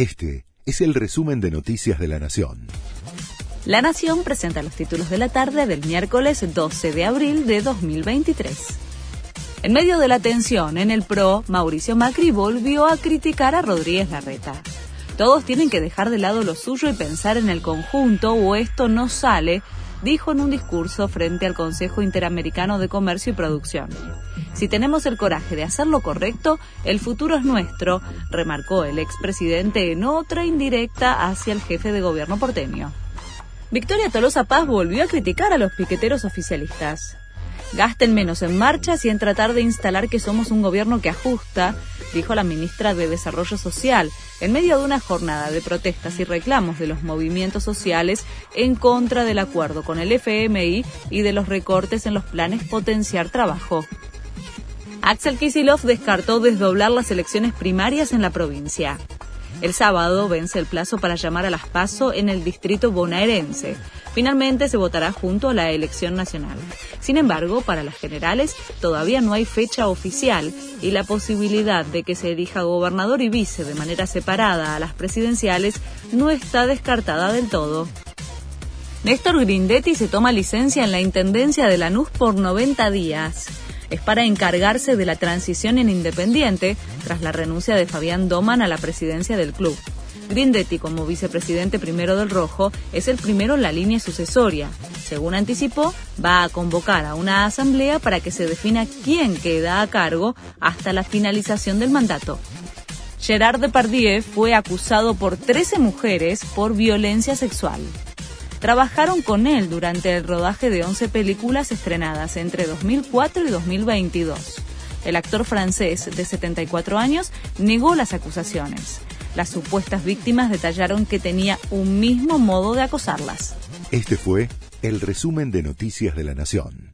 Este es el resumen de Noticias de la Nación. La Nación presenta los títulos de la tarde del miércoles 12 de abril de 2023. En medio de la tensión en el PRO, Mauricio Macri volvió a criticar a Rodríguez Larreta. Todos tienen que dejar de lado lo suyo y pensar en el conjunto o esto no sale, dijo en un discurso frente al Consejo Interamericano de Comercio y Producción. Si tenemos el coraje de hacer lo correcto, el futuro es nuestro, remarcó el expresidente en otra indirecta hacia el jefe de gobierno porteño. Victoria Tolosa Paz volvió a criticar a los piqueteros oficialistas. Gasten menos en marchas y en tratar de instalar que somos un gobierno que ajusta, dijo la ministra de Desarrollo Social, en medio de una jornada de protestas y reclamos de los movimientos sociales en contra del acuerdo con el FMI y de los recortes en los planes potenciar trabajo. Axel Kisilov descartó desdoblar las elecciones primarias en la provincia. El sábado vence el plazo para llamar a las PASO en el distrito bonaerense. Finalmente se votará junto a la elección nacional. Sin embargo, para las generales todavía no hay fecha oficial y la posibilidad de que se elija gobernador y vice de manera separada a las presidenciales no está descartada del todo. Néstor Grindetti se toma licencia en la Intendencia de Lanús por 90 días es para encargarse de la transición en Independiente tras la renuncia de Fabián Doman a la presidencia del club. Grindetti, como vicepresidente primero del Rojo, es el primero en la línea sucesoria. Según anticipó, va a convocar a una asamblea para que se defina quién queda a cargo hasta la finalización del mandato. Gerard Depardieu fue acusado por 13 mujeres por violencia sexual trabajaron con él durante el rodaje de 11 películas estrenadas entre 2004 y 2022. El actor francés de 74 años negó las acusaciones. Las supuestas víctimas detallaron que tenía un mismo modo de acosarlas. Este fue el resumen de Noticias de la Nación.